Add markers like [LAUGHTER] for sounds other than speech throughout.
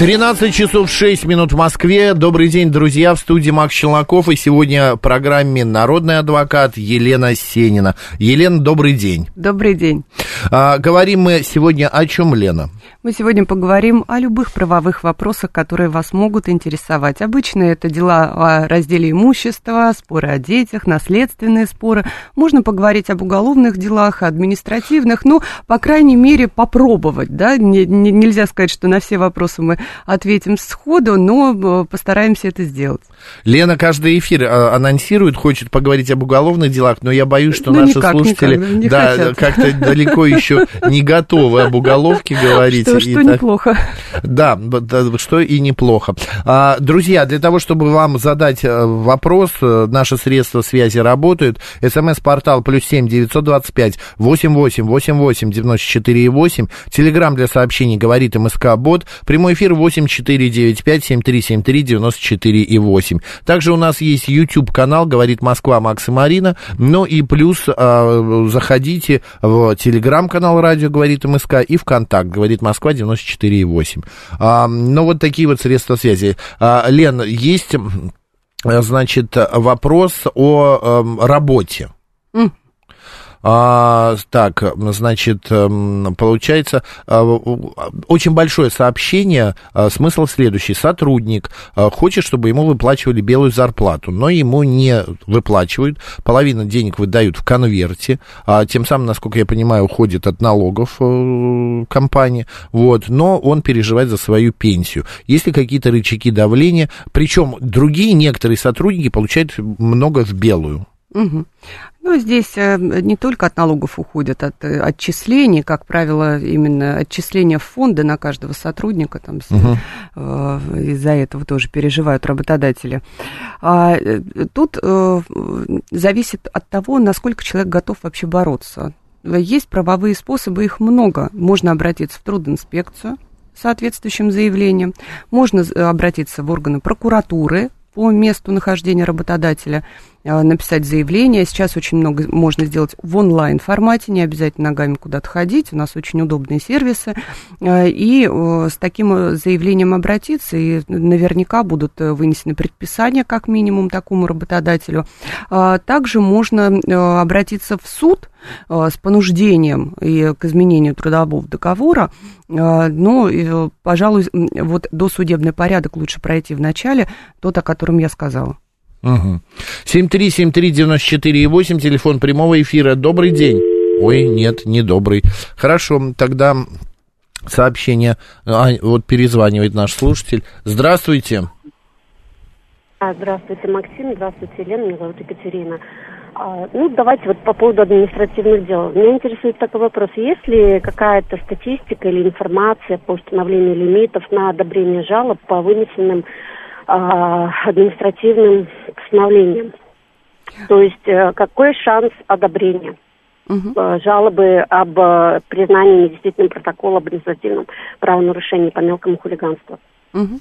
13 часов 6 минут в Москве. Добрый день, друзья. В студии Макс Челноков. И сегодня в программе «Народный адвокат» Елена Сенина. Елена, добрый день. Добрый день. А, говорим мы сегодня о чем, Лена? Мы сегодня поговорим о любых правовых вопросах, которые вас могут интересовать. Обычно это дела о разделе имущества, споры о детях, наследственные споры. Можно поговорить об уголовных делах, административных, ну, по крайней мере, попробовать, да, не, не, нельзя сказать, что на все вопросы мы ответим сходу, но э, постараемся это сделать. Лена каждый эфир э, анонсирует, хочет поговорить об уголовных делах, но я боюсь, что ну, наши никак, слушатели никак, да, как-то далеко еще не готовы об уголовке [LAUGHS] говорить. Что, что неплохо. Да, что и неплохо. А, друзья, для того, чтобы вам задать э, вопрос, э, наши средства связи работают. СМС-портал плюс семь девятьсот двадцать пять восемь восемь восемь восемь девяносто четыре восемь. Телеграмм для сообщений говорит МСК Бот. Прямой эфир восемь четыре девять пять семь три семь три девяносто четыре и восемь. Также у нас есть YouTube канал говорит Москва Макс и Марина. Ну и плюс а, заходите в телеграм-канал радио говорит МСК и ВКонтакт говорит Москва Москва 94,8. А, ну, вот такие вот средства связи. А, Лен, есть, значит, вопрос о э, работе. Mm. А, так, значит, эм, получается, а, очень большое сообщение, а, смысл следующий. Сотрудник а, хочет, чтобы ему выплачивали белую зарплату, но ему не выплачивают, половину денег выдают в конверте, а тем самым, насколько я понимаю, уходит от налогов э, компании, вот, но он переживает за свою пенсию. Есть ли какие-то рычаги давления, причем другие некоторые сотрудники получают много в белую. Угу. Ну, здесь э, не только от налогов уходят, от э, отчислений, как правило, именно отчисления в фонды на каждого сотрудника, там, угу. из-за этого тоже переживают работодатели. А, тут зависит от того, насколько человек готов вообще бороться. Есть правовые способы, их много. Можно обратиться в трудинспекцию, соответствующим заявлением. Можно обратиться в органы прокуратуры по месту нахождения работодателя, написать заявление. Сейчас очень много можно сделать в онлайн формате, не обязательно ногами куда-то ходить. У нас очень удобные сервисы. Э, и э, с таким заявлением обратиться, и наверняка будут вынесены предписания, как минимум, такому работодателю. Также можно обратиться в суд с понуждением и к изменению трудового договора, но, пожалуй, вот досудебный порядок лучше пройти в начале, тот, о котором я сказала. Угу. 7373948, телефон прямого эфира. Добрый день. Ой, нет, не добрый. Хорошо, тогда сообщение. А, вот перезванивает наш слушатель. Здравствуйте. А, здравствуйте, Максим. Здравствуйте, Елена. Меня зовут Екатерина. А, ну, давайте вот по поводу административных дел. Меня интересует такой вопрос. Есть ли какая-то статистика или информация по установлению лимитов на одобрение жалоб по вынесенным административным постановлениям? То есть э, какой шанс одобрения? Угу. жалобы об э, признании недействительным протокола об административном правонарушении по мелкому хулиганству. Угу.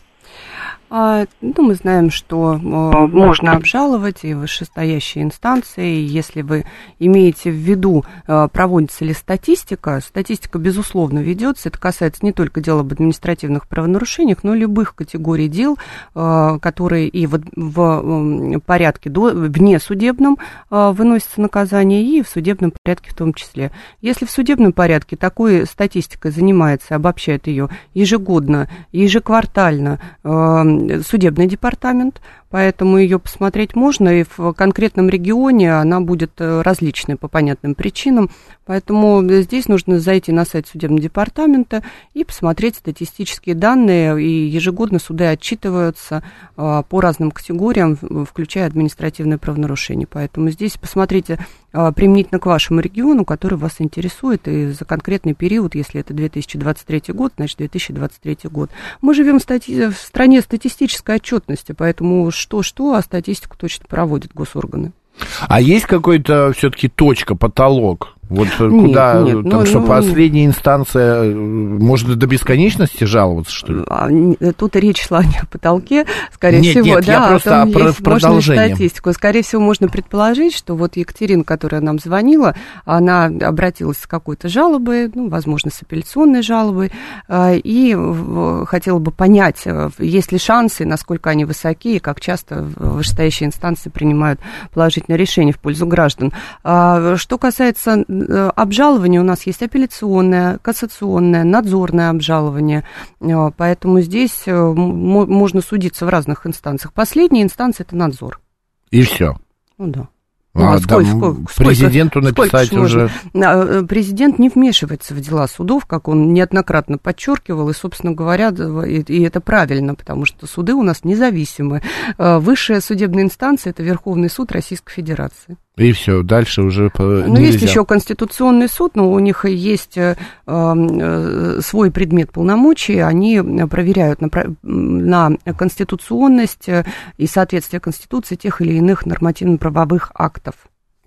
А, ну, мы знаем, что а, можно обжаловать и вышестоящие инстанции. Если вы имеете в виду, а, проводится ли статистика, статистика, безусловно, ведется. Это касается не только дел об административных правонарушениях, но и любых категорий дел, которые и в, в порядке до, вне судебном выносится наказание, и в судебном порядке в том числе. Если в судебном порядке такой статистикой занимается, обобщает ее ежегодно, ежеквартально, судебный департамент, поэтому ее посмотреть можно, и в конкретном регионе она будет э, различной по понятным причинам, поэтому здесь нужно зайти на сайт судебного департамента и посмотреть статистические данные, и ежегодно суды отчитываются э, по разным категориям, включая административное правонарушение, поэтому здесь посмотрите э, применительно к вашему региону, который вас интересует, и за конкретный период, если это 2023 год, значит 2023 год. Мы живем в, стати... в стране статистической отчетности, поэтому что-что, а статистику точно проводят госорганы. А есть какой-то все-таки точка, потолок? Вот нет, куда, нет, там ну, что, ну, последняя инстанция, э, можно до бесконечности жаловаться, что ли? А, тут речь шла не о потолке, скорее нет, всего, нет, да, я просто о есть продолжении. статистику. Скорее всего, можно предположить, что вот Екатерина, которая нам звонила, она обратилась с какой-то жалобой, ну, возможно, с апелляционной жалобой, а, и хотела бы понять, э, есть ли шансы, насколько они высоки, и как часто вышестоящие инстанции принимают положительное решение в пользу граждан. А, что касается Э, обжалование у нас есть апелляционное, кассационное, надзорное обжалование, э, поэтому здесь э, можно судиться в разных инстанциях. Последняя инстанция – это надзор. И все? Ну да. Ну, а, а сколько, сколько, президенту сколько, написать сколько уже... Можно? Президент не вмешивается в дела судов, как он неоднократно подчеркивал, и, собственно говоря, и, и это правильно, потому что суды у нас независимы. Высшая судебная инстанция – это Верховный суд Российской Федерации. И все, дальше уже Ну, есть еще Конституционный суд, но у них есть э, э, свой предмет полномочий, они проверяют на, на конституционность э, и соответствие Конституции тех или иных нормативно-правовых актов.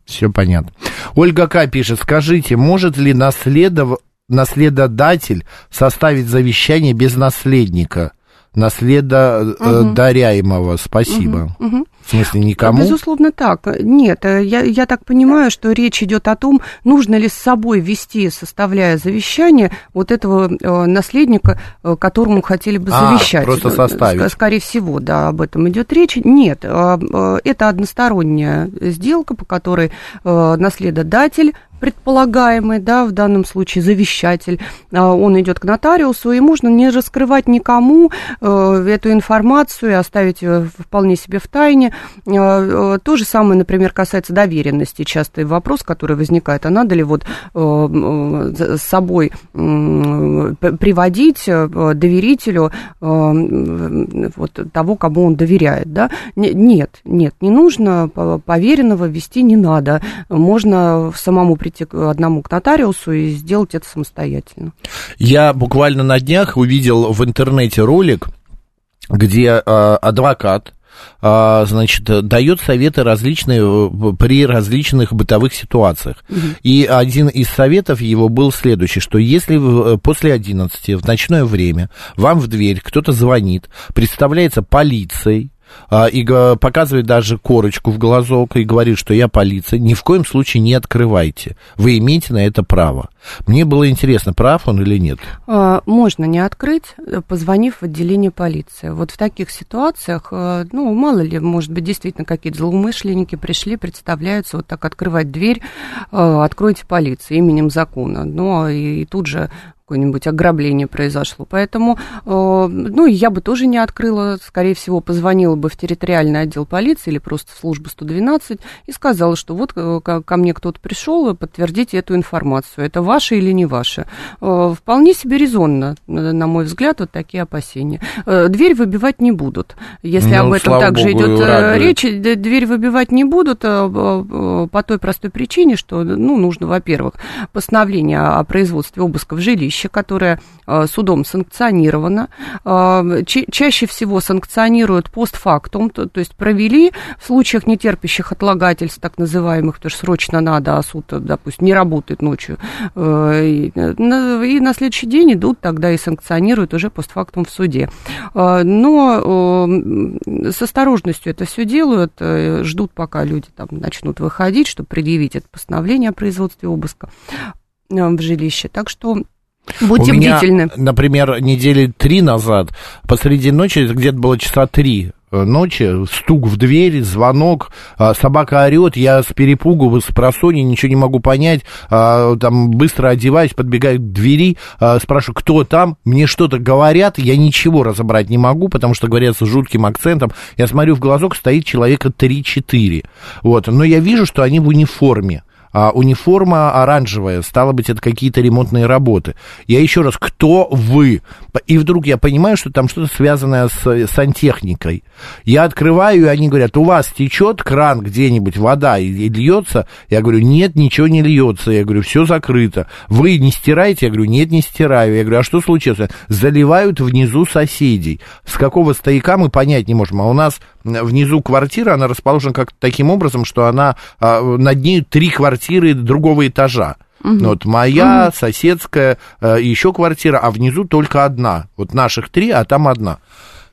Все понятно. Ольга К. пишет, скажите, может ли наследов... наследодатель составить завещание без наследника? Наследодаряемого. Спасибо. Угу, угу. В смысле, никому? Безусловно, так. Нет, э, я, я так понимаю, что речь идет о том, нужно ли с собой вести, составляя завещание, вот этого э, наследника, э, которому хотели бы а, завещать. просто составить. Скорее всего, да, об этом идет речь. Нет, это односторонняя сделка, по которой наследодатель предполагаемый, да, в данном случае завещатель, а, он идет к нотариусу, и можно не раскрывать никому э, эту информацию и оставить вполне себе в тайне. А, э, то же самое, например, касается доверенности. Частый вопрос, который возникает, а надо ли вот э, с собой приводить доверителю вот того, кому он доверяет, да? Нет, нет, не нужно, поверенного вести не надо. Можно самому прийти прийти к одному к нотариусу и сделать это самостоятельно. Я буквально на днях увидел в интернете ролик, где э, адвокат а, значит, дает советы различные э, при различных бытовых ситуациях. Угу. И один из советов его был следующий, что если после 11 в ночное время вам в дверь кто-то звонит, представляется полицией, а, и показывает даже корочку в глазок и говорит, что я полиция, ни в коем случае не открывайте. Вы имеете на это право. Мне было интересно, прав он или нет. А, можно не открыть, позвонив в отделение полиции. Вот в таких ситуациях, э, ну, мало ли, может быть, действительно какие-то злоумышленники пришли, представляются, вот так открывать дверь, э, откройте полицию именем закона. Ну, и тут же какое-нибудь ограбление произошло. Поэтому, э, ну, я бы тоже не открыла, скорее всего, позвонила бы в территориальный отдел полиции или просто в службу 112 и сказала, что вот э, ко мне кто-то пришел, подтвердите эту информацию. Это ваше или не ваше? Э, вполне себе резонно, на мой взгляд, вот такие опасения. Дверь выбивать не будут. Если ну, об этом также Богу, идет речь, дверь выбивать не будут по той простой причине, что, ну, нужно, во-первых, постановление о производстве обыска в жилище, вещи, которая э, судом санкционирована. Э, чаще всего санкционируют постфактум, то, то есть провели в случаях нетерпящих отлагательств, так называемых, потому что срочно надо, а суд, допустим, не работает ночью. Э, и на следующий день идут тогда и санкционируют уже постфактум в суде. Но с осторожностью это все делают, ждут, пока люди там начнут выходить, чтобы предъявить это постановление о производстве обыска в жилище. Так что Будьте У меня, бдительны. Например, недели три назад, посреди ночи, где-то было часа три э, ночи, стук в дверь, звонок, а, собака орет, я с перепугу, с просони, ничего не могу понять, а, там быстро одеваюсь, подбегаю к двери, спрашиваю, кто там, мне что-то говорят, я ничего разобрать не могу, потому что говорят с жутким акцентом, я смотрю в глазок, стоит человека 3-4, вот, но я вижу, что они в униформе, а, униформа оранжевая, стало быть, это какие-то ремонтные работы. Я еще раз, кто вы? И вдруг я понимаю, что там что-то связанное с сантехникой. Я открываю, и они говорят, у вас течет кран где-нибудь, вода и, и льется? Я говорю, нет, ничего не льется. Я говорю, все закрыто. Вы не стираете? Я говорю, нет, не стираю. Я говорю, а что случилось? Заливают внизу соседей. С какого стояка мы понять не можем. А у нас внизу квартира, она расположена как таким образом, что она а, над ней три квартиры другого этажа. Угу. Вот моя, угу. соседская, э, еще квартира, а внизу только одна. Вот наших три, а там одна.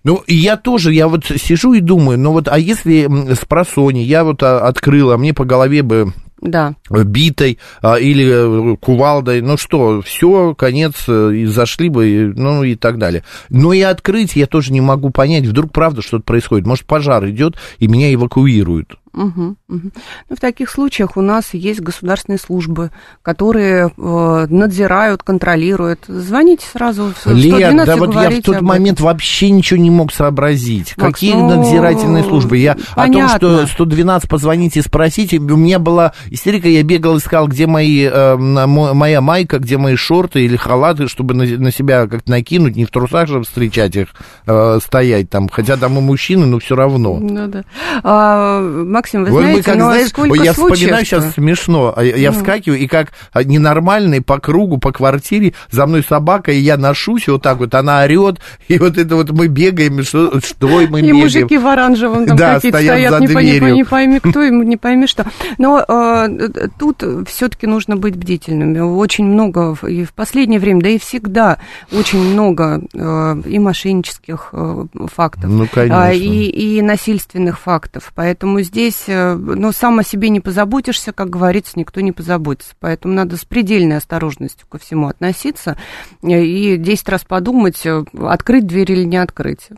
Ну, и я тоже, я вот сижу и думаю, ну вот, а если с просони я вот а, открыла, мне по голове бы да. битой а, или э, кувалдой, ну что, все, конец, э, и зашли бы, ну и так далее. Но и открыть я тоже не могу понять, вдруг правда что-то происходит, может пожар идет и меня эвакуируют. Угу, угу. Ну, в таких случаях у нас есть государственные службы, которые э, надзирают, контролируют. Звоните сразу в 112 Лет, да вот я в тот момент вообще ничего не мог сообразить. Макс, Какие ну, надзирательные службы? Я понятно. о том, что 112 позвоните и спросите. У меня была истерика, я бегал, искал, где мои, э, моя майка, где мои шорты или халаты, чтобы на, на себя как-то накинуть, не в трусах же встречать их, э, стоять там. Хотя там и мужчины, но все равно. Ну да. А, Максим, вы вот знаете, как, но знаешь, сколько я вспоминаю сейчас смешно. А я ну. вскакиваю, и как ненормальный по кругу, по квартире, за мной собака, и я ношусь, и вот так вот она орет, и вот это вот мы бегаем, что, что мы [LAUGHS] бегаем. И мужики в оранжевом там да, какие-то стоят, стоят за не, дверью. Не, не пойми [LAUGHS] кто, не пойми что. Но э, тут все-таки нужно быть бдительными. Очень много, и в последнее время, да и всегда, очень много э, и мошеннических э, фактов, ну, конечно. и, и насильственных фактов. Поэтому здесь здесь, э, ну, сам о себе не позаботишься, как говорится, никто не позаботится. Поэтому надо с предельной осторожностью ко всему относиться э, и 10 раз подумать, э, открыть дверь или не открыть.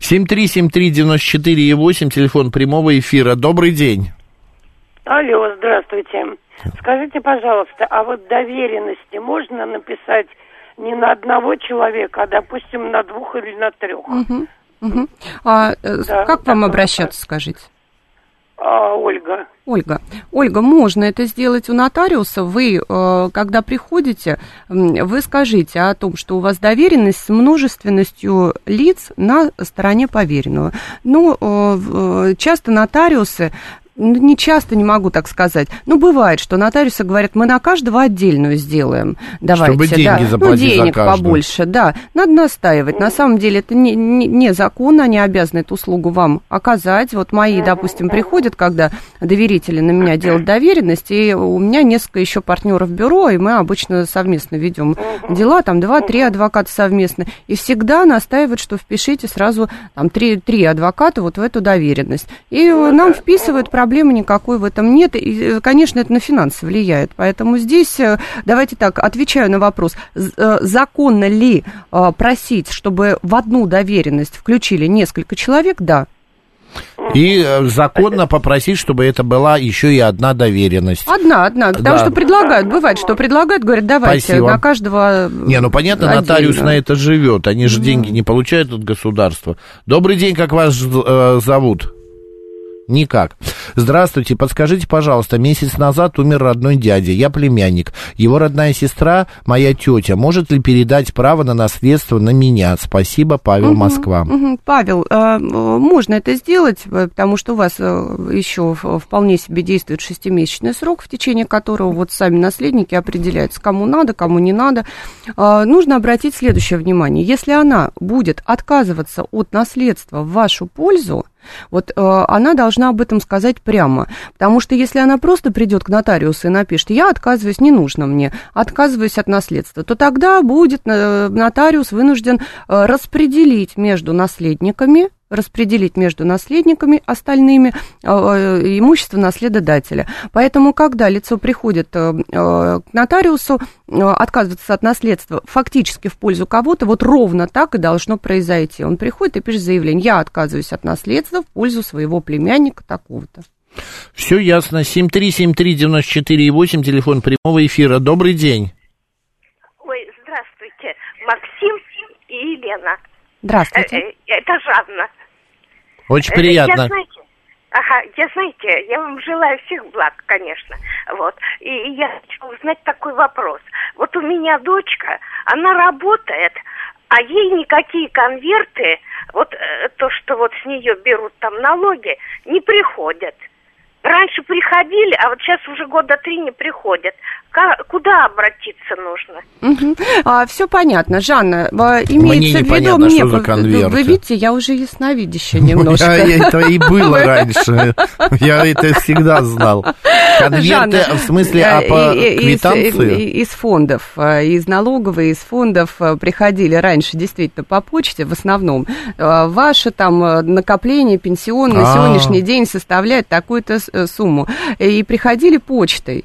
7373948, телефон прямого эфира. Добрый день. Алло, здравствуйте. Скажите, пожалуйста, а вот доверенности можно написать не на одного человека, а, допустим, на двух или на трех? Угу, угу. А да, как вам обращаться, скажите? А, Ольга. Ольга, Ольга, можно это сделать у нотариуса. Вы, э, когда приходите, вы скажите о том, что у вас доверенность с множественностью лиц на стороне поверенного. Ну, э, часто нотариусы ну, не часто не могу так сказать. Ну, бывает, что нотариусы говорят, мы на каждого отдельную сделаем. Давайте, Чтобы деньги да. ну, денег за побольше, да. Надо настаивать. На самом деле это не, не, не закон, они обязаны эту услугу вам оказать. Вот мои, допустим, приходят, когда доверители на меня делают доверенность, и у меня несколько еще партнеров бюро, и мы обычно совместно ведем дела, там два-три адвоката совместно, и всегда настаивают, что впишите сразу там три, адвоката вот в эту доверенность. И нам вписывают проблемы проблемы никакой в этом нет. И, э, конечно, это на финансы влияет. Поэтому здесь, э, давайте так, отвечаю на вопрос, э, законно ли просить, чтобы в одну доверенность включили несколько человек? Да. И законно попросить, чтобы это была еще и одна доверенность. Одна, одна. Потому да. что предлагают, бывает, что предлагают, говорят, давайте Спасибо. на каждого. Не, ну понятно, отдельно. нотариус на это живет. Они же mm. деньги не получают от государства. Добрый день, как вас э, зовут? Никак. Здравствуйте, подскажите, пожалуйста, месяц назад умер родной дядя, я племянник. Его родная сестра, моя тетя, может ли передать право на наследство на меня? Спасибо, Павел, угу, Москва. Угу. Павел, э, можно это сделать, э, потому что у вас э, еще вполне себе действует шестимесячный срок, в течение которого вот сами наследники определяются, кому надо, кому не надо. Э, нужно обратить следующее внимание. Если она будет отказываться от наследства в вашу пользу, вот э, она должна об этом сказать прямо, потому что если она просто придет к нотариусу и напишет, я отказываюсь, не нужно мне, отказываюсь от наследства, то тогда будет э, нотариус вынужден э, распределить между наследниками распределить между наследниками остальными э, э, имущество наследодателя. Поэтому, когда лицо приходит э, к нотариусу, отказывается от наследства фактически в пользу кого-то, вот ровно так и должно произойти. Он приходит и пишет заявление, я отказываюсь от наследства в пользу своего племянника такого-то. Все ясно. 7373948, телефон прямого эфира. Добрый день. Ой, здравствуйте. Максим и Елена. Здравствуйте. Это Жанна. Очень приятно. Я, знаете, ага, я, знаете, я вам желаю всех благ, конечно. Вот. И я хочу узнать такой вопрос. Вот у меня дочка, она работает, а ей никакие конверты, вот э, то, что вот с нее берут там налоги, не приходят. Раньше приходили, а вот сейчас уже года три не приходят. Куда обратиться нужно? Угу. А, все понятно, Жанна. А, имеется Мне в виду, мне, что конверты. вы видите, я уже ясновидящая [LAUGHS] немножко. Я, это и было [LAUGHS] раньше. Я это всегда знал. Конверты, Жанна, в смысле, а по и- и- из- квитанции? и- Из фондов, э, из налоговой, из фондов э, приходили раньше действительно по почте в основном. Э, Ваше там э, накопление пенсионное на А. сегодняшний день составляет такую-то э, сумму. И приходили почтой.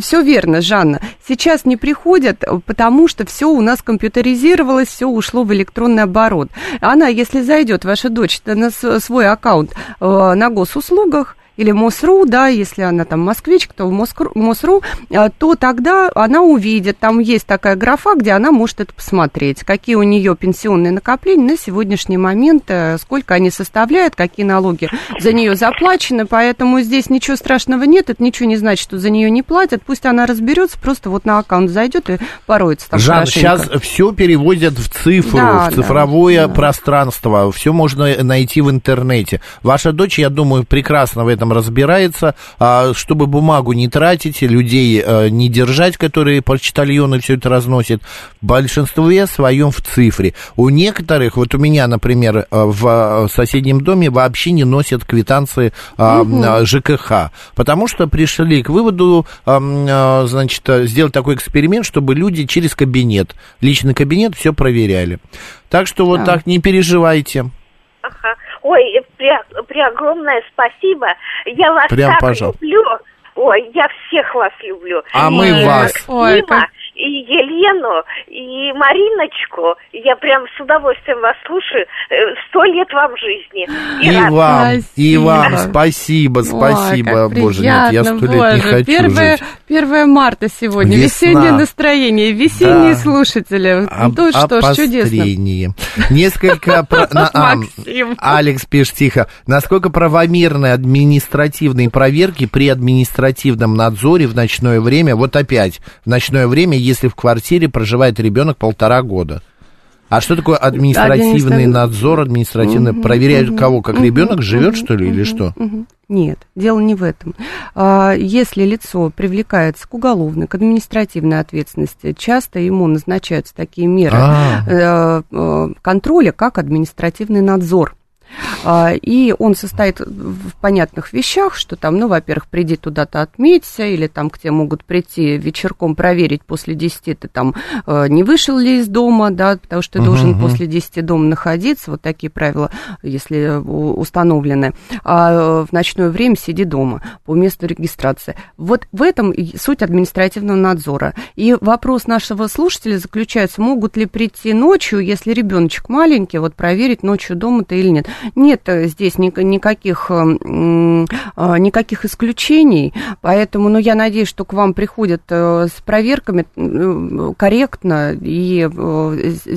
Все верно, Жанна. Сейчас не приходят, э, потому что все у нас компьютеризировалось, все ушло в электронный оборот. Она, если зайдет, ваша дочь, на свой аккаунт э, на госуслугах, или МОСРУ, да, если она там москвичка, то в МОСРУ, а, то тогда она увидит, там есть такая графа, где она может это посмотреть, какие у нее пенсионные накопления на сегодняшний момент, э, сколько они составляют, какие налоги за нее заплачены, поэтому здесь ничего страшного нет, это ничего не значит, что за нее не платят, пусть она разберется, просто вот на аккаунт зайдет и пороется там Жан, хорошенько. сейчас все переводят в цифру, Да, в да, цифровое да. пространство. Все можно найти в интернете. Ваша дочь, я думаю, прекрасно в этом разбирается. А, чтобы бумагу не тратить, людей э, не держать, которые почтальоны все это разносят, в большинстве своем в цифре. У некоторых, вот у меня, например, э, в э, соседнем доме вообще не носят квитанции а, ЖКХ, потому что пришли к выводу, значит, сделать такой эксперимент, чтобы люди через кабинет, личный кабинет, все проверяли. Так что вот Да. так не переживайте. Ага. Ой, при, преогромное спасибо. Я вас Прям, так пожалуйста. люблю. Ой, я всех вас люблю. А мы И вас. Ой, Максима, как- и Елену, и Мариночку. Я прям с удовольствием вас слушаю. Э, Сто лет вам жизни. И рад. вам, и Спасибо. вам спасибо, Ой, спасибо. как Боже, нет, я приятно, сто лет не хочу Первое, жить. 1 марта сегодня, Весна. весеннее настроение, весенние Да. слушатели. Об- ну что ж, чудесно. Несколько... [LAUGHS] а. Алекс пишет тихо. Насколько правомерны административные проверки при административном надзоре в ночное время? Вот опять, в ночное время, если в квартире проживает ребенок полтора года. А что такое административный Административ- надзор, административный? Проверяют кого? Как ребенок живет, что ли, или что? Мгм. Нет, дело не в этом. А, Если лицо привлекается к уголовной, к административной ответственности, часто ему назначаются такие меры А. э, э, контроля, как административный надзор. А, И он состоит в понятных вещах, что там, ну, во-первых, приди туда-то отметься, или там к тебе могут прийти вечерком проверить после 10, ты там э, не вышел ли из дома, да, потому что ты должен Мгм. после 10 дома находиться, вот такие правила, если у- установлены. А э, в ночное время сиди дома по месту регистрации. Вот в этом суть административного надзора. И вопрос нашего слушателя заключается, могут ли прийти ночью, если ребеночек маленький, вот проверить ночью дома-то или нет. Нет э, здесь ни- никаких, э, м, э, никаких исключений, поэтому, ну, я надеюсь, что к вам приходят э, с проверками корректно и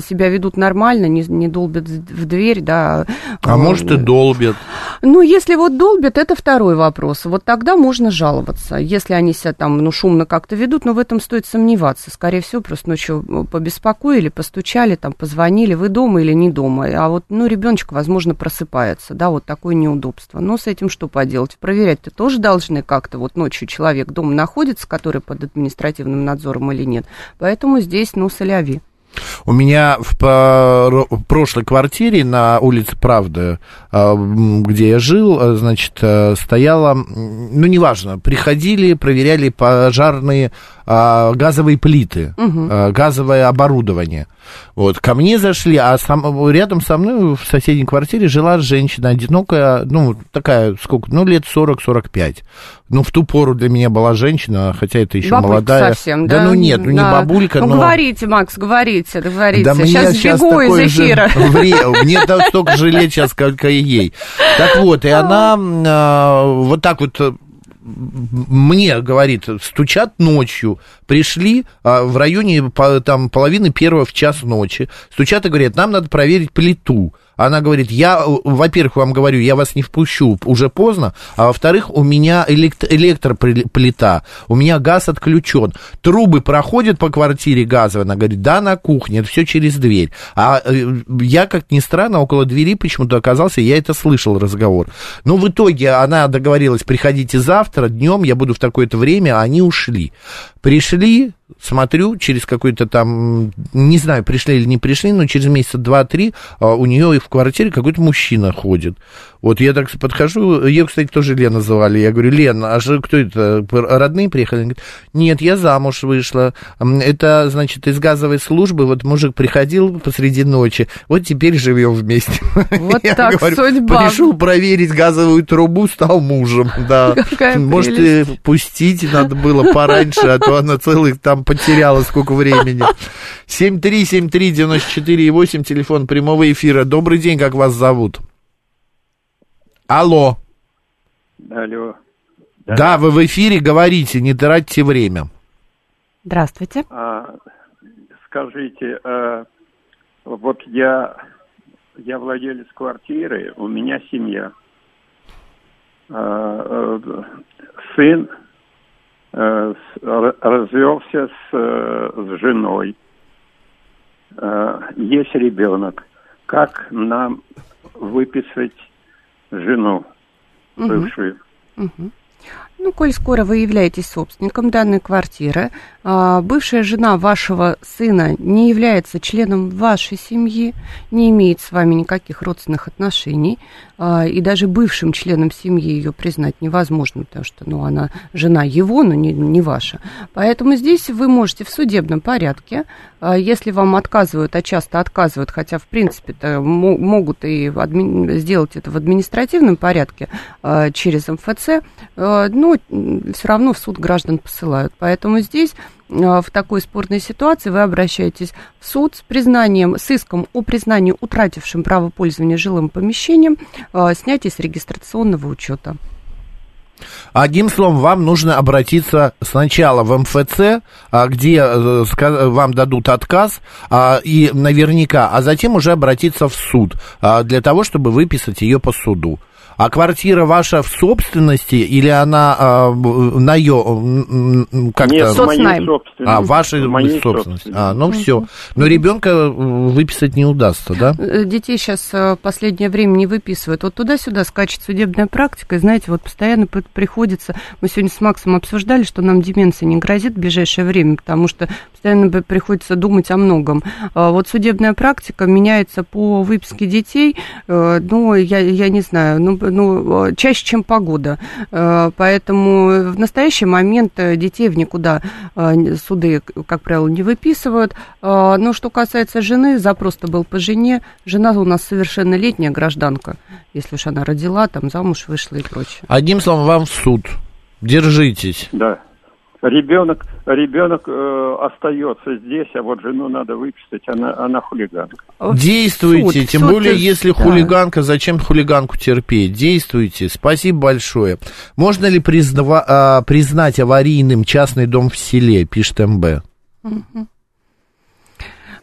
себя ведут нормально, не, не долбят в дверь, да. А может и долбят. ну, если вот долбят, это второй вопрос. Вот тогда можно жаловаться. Если они себя там, ну, шумно как-то ведут, но в этом стоит сомневаться. Скорее всего, просто ночью побеспокоили, постучали, там, позвонили, вы дома или не дома. А вот, ну, ребеночек, возможно, просыпается, да, вот такое неудобство. Но с этим что поделать? Проверять-то тоже должны как-то. Вот ночью человек дома находится, который под административным надзором или нет. Поэтому здесь, ну, соляви. У меня в прошлой квартире на улице Правда, а, где я жил, а, значит, а, стояла, ну, неважно, приходили, проверяли пожарные а, газовые плиты, а, газовое оборудование. Вот, ко мне зашли, а сам, рядом со мной в соседней квартире жила женщина одинокая, ну, такая, сколько, ну, лет 40-45. Ну, в ту пору для меня была женщина, хотя это еще Бабулька молодая. совсем, да? да? ну нет, ну не Да. бабулька, Ну, но... говорите, Макс, говорите, говорите. Да мне сейчас щас сбегу из такой же эфира. [LAUGHS] вре- Мне столько же лет сейчас, сколько и ей. Так вот, и она а, вот так вот э, мне говорит, стучат ночью, пришли а, в районе по- там половины первого в час ночи, стучат и говорят, нам надо проверить плиту. Она говорит, я, во-первых, вам говорю, я вас не впущу, уже поздно, а во-вторых, у меня элект- электроплита, у меня газ отключен. Трубы проходят по квартире газовой? Она говорит, да, на кухне, это все через дверь. А э, я, как ни странно, около двери почему-то оказался, я это слышал разговор. Но в итоге она договорилась, приходите завтра, днем, я буду в такое-то время, а они ушли. Пришли, смотрю, через какой-то там, не знаю, пришли или не пришли, но через месяца два-три а, у нее в квартире какой-то мужчина ходит. Вот я так подхожу, ее, кстати, тоже Лена звали. Я говорю, Лен, а же кто это, родные приехали? Она говорит, нет, я замуж вышла. Это, значит, из газовой службы, вот мужик приходил посреди ночи, вот теперь живем вместе. Вот [LAUGHS] я так говорю, судьба. Пришел проверить газовую трубу, стал мужем, да. [LAUGHS] Какая Может, прелесть. пустить надо было пораньше, а то она целых там потеряла сколько времени. 7373948, телефон прямого эфира. Добрый день, как вас зовут? Алло. Алло. Да, да вы в эфире говорите, не тратьте время. Здравствуйте. А, скажите, а, вот я, я владелец квартиры, у меня семья. А, а, сын развелся с, с женой. Есть ребенок. Как нам выписать жену бывшую. Угу. Ну, коль скоро вы являетесь собственником данной квартиры, а, бывшая жена вашего сына не является членом вашей семьи, не имеет с вами никаких родственных отношений, а, и даже бывшим членом семьи ее признать невозможно, потому что ну, она жена его, но не, не ваша. Поэтому здесь вы можете в судебном порядке, а, если вам отказывают, а часто отказывают, хотя в принципе-то могут и сделать это в административном порядке через МФЦ, ну, все равно в суд граждан посылают. Поэтому здесь а, в такой спорной ситуации вы обращаетесь в суд с признанием, с иском о признании утратившим право пользования жилым помещением, а, снятие с регистрационного учета. Одним словом, вам нужно обратиться сначала в МФЦ, а, где э, вам дадут отказ, и наверняка, а затем уже обратиться в суд для того, чтобы выписать ее по суду. А квартира ваша в собственности или она э, на ее как-то? Нет, моей собственности. А, вашей моей собственности. А, ну все. Но ребенка выписать не удастся, да? Э, детей сейчас э, последнее время не выписывают. Вот туда-сюда скачет судебная практика. И знаете, вот постоянно приходится... Мы сегодня с Максом обсуждали, что нам деменция не грозит в ближайшее время, потому что постоянно приходится думать о многом. А вот судебная практика меняется по выписке детей. Э, ну, я, я не знаю, ну, ну, чаще, чем погода. Э, поэтому в настоящий момент э, детей в никуда э, суды, как правило, не выписывают. Но что касается жены, запрос-то был по жене. Жена у нас совершеннолетняя гражданка, если уж она родила, там замуж вышла и прочее. Одним словом, вам в суд. Держитесь. Да ребенок, ребенок э, остается здесь, а вот жену надо выписать, она, она хулиганка. Действуйте, суд, тем суд более, если да. хулиганка, зачем хулиганку терпеть? Действуйте, спасибо большое. Можно ли признава, а, признать аварийным частный дом в селе, пишет МБ? Угу.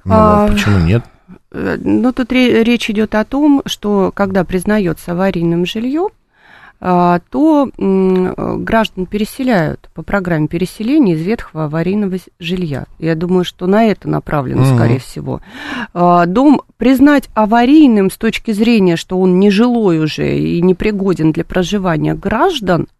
Ну, а, почему нет? Э, ну, тут речь идет о том, что когда признается аварийным жилье, а, то граждан переселяют по программе переселения из ветхого аварийного жилья. Я думаю, что на это направлено, mm-hmm. скорее всего. А, дом признать аварийным с точки зрения, что он не жилой уже и непригоден для проживания граждан –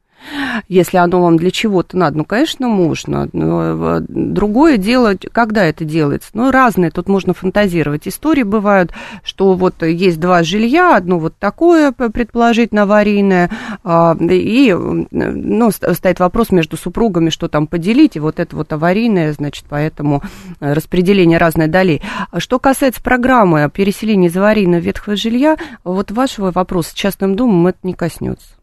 если оно вам для чего-то надо, ну, конечно, можно. Но э, другое дело, когда это делается. Ну, разные, тут можно фантазировать. Истории бывают, что вот есть два жилья, одно вот такое, предположительно, аварийное, а, и, ну, стоит вопрос между супругами, что там поделить, и вот это вот аварийное, значит, поэтому распределение разное долей. А что касается программы переселения из аварийного ветхого жилья, вот вашего вопроса с частным домом это не коснется.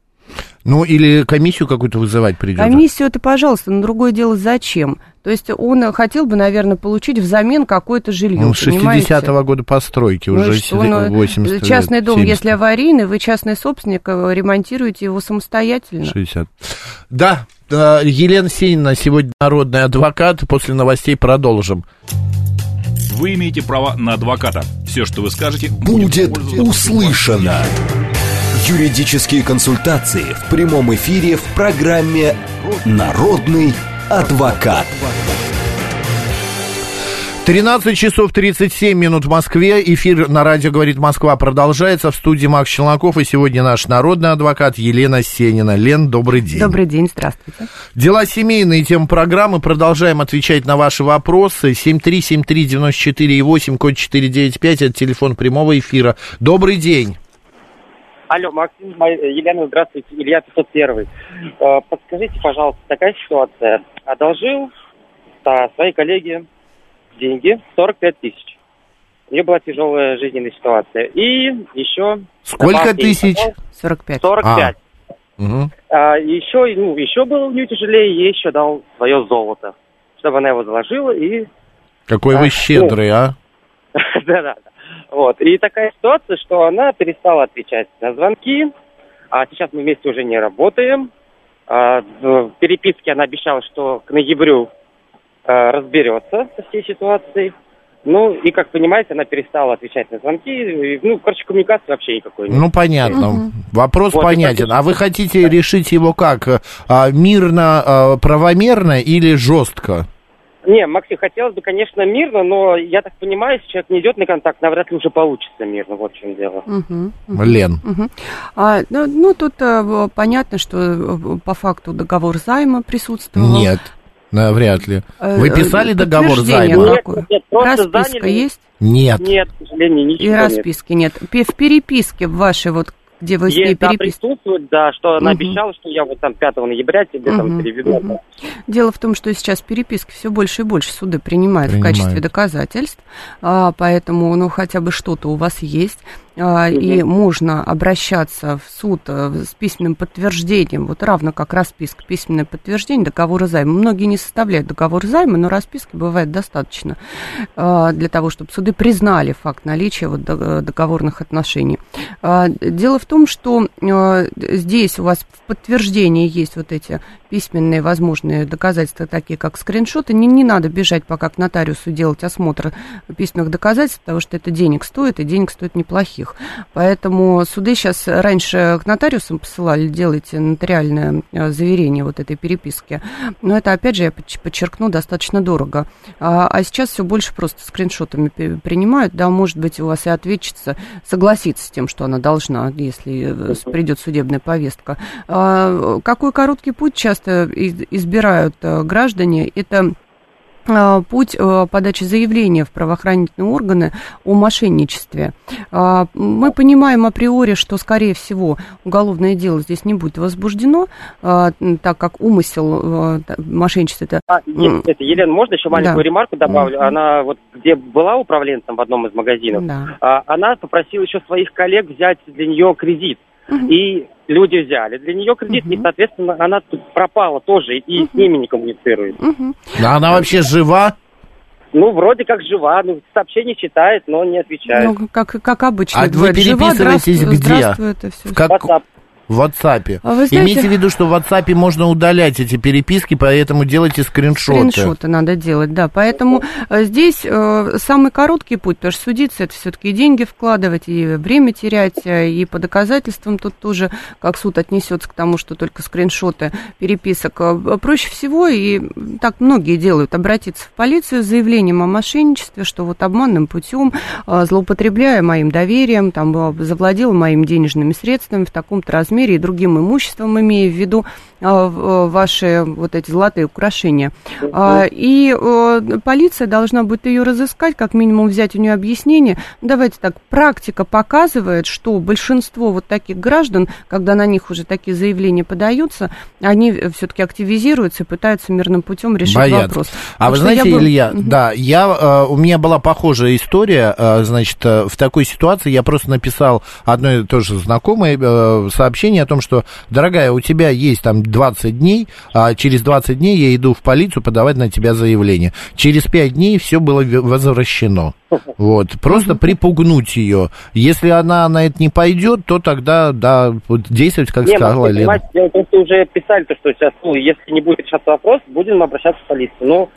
Ну, или комиссию какую-то вызывать придется. Комиссию это, пожалуйста, но другое дело, зачем? То есть он хотел бы, наверное, получить взамен какое-то жилье. Ну, 60-го года постройки, ну, уже что, 80 ну, Частный дом, 70. если аварийный, вы частный собственник, э, ремонтируете его самостоятельно. 60. Да, Елена Синина сегодня народный адвокат. После новостей продолжим. Вы имеете право на адвоката. Все, что вы скажете, будет услышано. Юридические консультации в прямом эфире в программе «Народный адвокат». 13 часов 37 минут в Москве. Эфир на радио «Говорит Москва» продолжается. В студии Макс Челноков. И сегодня наш народный адвокат Елена Сенина. Лен, добрый день. Добрый день, здравствуйте. Дела семейные, тема программы. Продолжаем отвечать на ваши вопросы. 7373948, код 495, это телефон прямого эфира. Добрый день. Алло, Максим, Елена, здравствуйте, Илья 501. Э, подскажите, пожалуйста, такая ситуация. Одолжил своей коллеге деньги, 45 тысяч. У нее была тяжелая жизненная ситуация. И еще... Сколько тысяч? 45. 45. А. Угу. А, еще, ну, еще было у нее тяжелее, ей еще дал свое золото, чтобы она его заложила и... Какой а, [LAUGHS] вы щедрый, ну, а? Да-да. Вот. И такая ситуация, что она перестала отвечать на звонки, а сейчас мы вместе уже не работаем. А, в переписке она обещала, что к ноябрю а, разберется со всей ситуацией. Ну, и, как понимаете, она перестала отвечать на звонки. И, ну, короче, коммуникации вообще никакой нет. Ну, понятно. Угу. Вопрос вот, понятен. А вы хотите да. решить его как? А, мирно, а, правомерно или жестко? Не, Максим, хотелось бы, конечно, мирно, но я так понимаю, если человек не идет на контакт, навряд ли уже получится мирно. Вот в чем дело. Угу, угу. Лен. Угу. А, ну, ну, тут а, понятно, что э, по факту договор займа присутствовал. Нет. Да, вряд ли. Э, Вы писали договор займа? Нет, нет, Расписка заняли... есть? Нет. Нет, к сожалению, ничего И расписки нет. нет. В переписке вашей вот где вы Есть, с ней да, присутствует, да, что она угу. обещала, что я вот там 5 ноября тебе угу. там переведу. Угу. Дело в том, что сейчас переписки все больше и больше суды принимают, принимают. в качестве доказательств, а, поэтому, ну, хотя бы что-то у вас есть. А, и можно обращаться в суд э, с письменным подтверждением, вот равно как расписка, письменное подтверждение договора займа. Многие не составляют договор займа, но расписки бывает достаточно а, для того, чтобы суды признали факт наличия вот договорных отношений. А, дело в том, что здесь у вас в подтверждении есть вот эти письменные возможные доказательства, такие как скриншоты. Не, не надо бежать пока к нотариусу делать осмотр письменных доказательств, потому что это денег стоит, и денег стоит неплохих других. Поэтому суды сейчас раньше к нотариусам посылали, делайте нотариальное э, заверение вот этой переписки. Но это, опять же, я подчеркну, достаточно дорого. А, а сейчас все больше просто скриншотами принимают. Да, может быть, у вас и ответчица согласится с тем, что она должна, если э, придет судебная повестка. А, какой короткий путь часто избирают э, граждане? Это путь э, подачи заявления в правоохранительные органы о мошенничестве. А, мы понимаем априори, что, скорее всего, уголовное дело здесь не будет возбуждено, а, так как умысел э, мошенничества... Это... А, это, Елена, можно еще маленькую да. ремарку добавлю? Она вот где была управленцем в одном из магазинов, да. она попросила еще своих коллег взять для нее кредит. И люди взяли для нее кредит, угу. и, соответственно, она тут пропала тоже, и угу. с ними не коммуницирует. Угу. А она вообще жива? Ну, вроде как жива, ну, сообщение читает, но не отвечает. Ну, как, как обычно. А вы переписываетесь жива, где? Здравствуй, это все. В как... WhatsApp. В WhatsApp. А знаете... Имейте в виду, что в WhatsApp можно удалять эти переписки, поэтому делайте скриншоты. Скриншоты надо делать, да. Поэтому э, здесь э, самый короткий путь, потому что судиться это все-таки деньги вкладывать, и время терять, э, и по доказательствам тут тоже, как суд отнесется к тому, что только скриншоты переписок. Э, проще всего, и так многие делают, обратиться в полицию с заявлением о мошенничестве, что вот обманным путем, злоупотребляя моим доверием, там, завладел моими денежными средствами в таком-то размере, размере и другим имуществом, имея в виду а, э, ваши вот эти золотые украшения. А, и э, полиция должна будет ее разыскать, как минимум взять у нее объяснение. Давайте так, практика показывает, что большинство вот таких граждан, когда на них уже такие заявления подаются, они все-таки активизируются и пытаются мирным путем решить Боятся. вопрос. А вы знаете, был... Илья, угу. да, я, э, у меня была похожая история, значит, в такой ситуации я просто написал одной тоже знакомой сообщение, сообщение о том, что, дорогая, у тебя есть там 20 дней, а через 20 дней я иду в полицию подавать на тебя заявление. Через 5 дней все было возвращено. Вот, просто припугнуть ее. Если она на это не пойдет, то тогда, да, вот действовать, как Не, сказала Максим, Лена. понимаете, дело в том, что уже писали, то, что сейчас, ну, если не будет решаться вопрос, будем обращаться в полицию. Ну,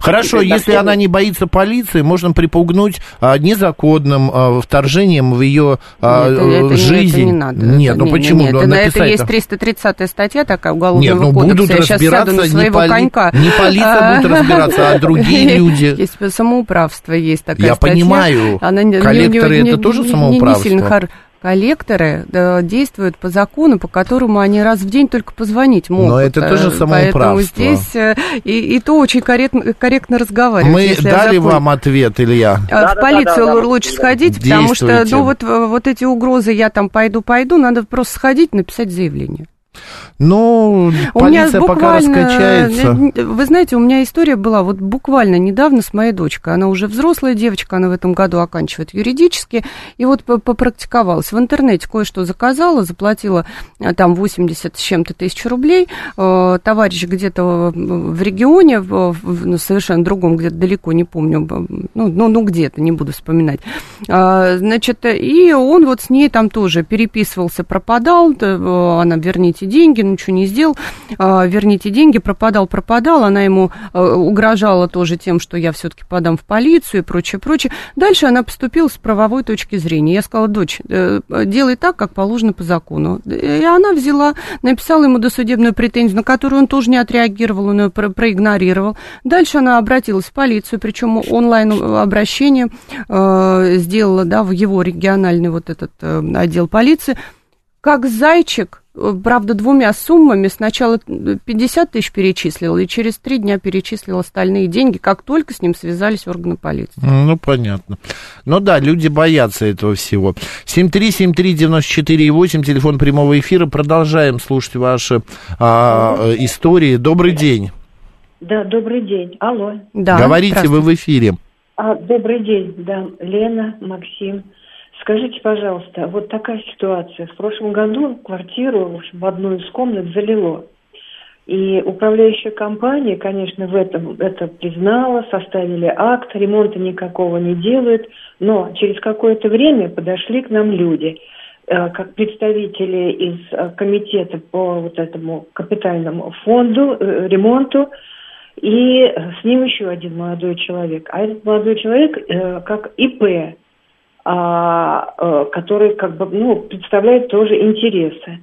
Хорошо, если она не боится полиции, можно припугнуть а, незаконным а, вторжением в ее а, Нет, это- не- жизнь. это не надо. Нет, Это ну не- почему? Нет, Ну, это, это есть там- 330 статья такая Уголовного Нет, ну кодекса. будут Я сейчас разбираться сяду на не, своего поли- конька. не полиция будет разбираться, а другие [LAUGHS] люди. Есть самоуправство, есть такая Я статья. понимаю. Она не- Коллекторы не- не- это тоже не- не- самоуправство? Не сильно хор- Коллекторы да, действуют по закону, по которому они раз в день только позвонить могут. Но это тоже Э, самоуправство. Поэтому здесь э, и, и то очень корректно, корректно разговаривать. Мы дали законе. вам ответ, Илья? А, В Да-да-да-да, полицию да, лучше да. сходить, потому что, Действуйте. ну, вот, э, вот эти угрозы, я там пойду, пойду, надо просто сходить, написать заявление. Ну, У меня полиция пока буквально, раскачается. э, вы знаете, у меня история была вот буквально недавно с моей дочкой. Она уже взрослая девочка, она в этом году оканчивает юридически, и вот по- попрактиковалась. В интернете кое-что заказала, заплатила э, там 80 с чем-то тысяч рублей. Э, Товарищ где-то в регионе, в, ну, совершенно другом, где-то далеко, не помню, ну, ну, ну где-то, не буду вспоминать. Значит, и он вот с ней там тоже переписывался, пропадал, да, она верните деньги, ничего не сделал, а, верните деньги, пропадал, пропадал, она ему э, угрожала тоже тем, что я все-таки подам в полицию и прочее, прочее. Дальше она поступила с правовой точки зрения. Я сказала, дочь, э, делай так, как положено по закону. И она взяла, написала ему досудебную претензию, на которую он тоже не отреагировал, он ее про- проигнорировал. Дальше она обратилась в полицию, причем онлайн обращение э, сделала, да, в его региональный вот этот отдел полиции. Как зайчик, правда, двумя суммами, сначала 50 тысяч перечислил, и через три дня перечислил остальные деньги, как только с ним связались органы полиции. Ну, понятно. Ну да, люди боятся этого всего. 7373948, телефон прямого эфира. Продолжаем слушать ваши а, э, истории. Добрый день. Да, добрый день. Алло. Да, Говорите, вы в эфире. А, добрый день, да, Лена, Максим. Скажите, пожалуйста, вот такая ситуация. В прошлом году квартиру в, общем, в одну из комнат залило. И управляющая компания, конечно, в этом это признала, составили акт, ремонта никакого не делают, но через какое-то время подошли к нам люди, э, как представители из э, комитета по вот этому капитальному фонду, э, ремонту, и с ним еще один молодой человек. А этот молодой человек как ИП, который как бы ну, представляет тоже интересы.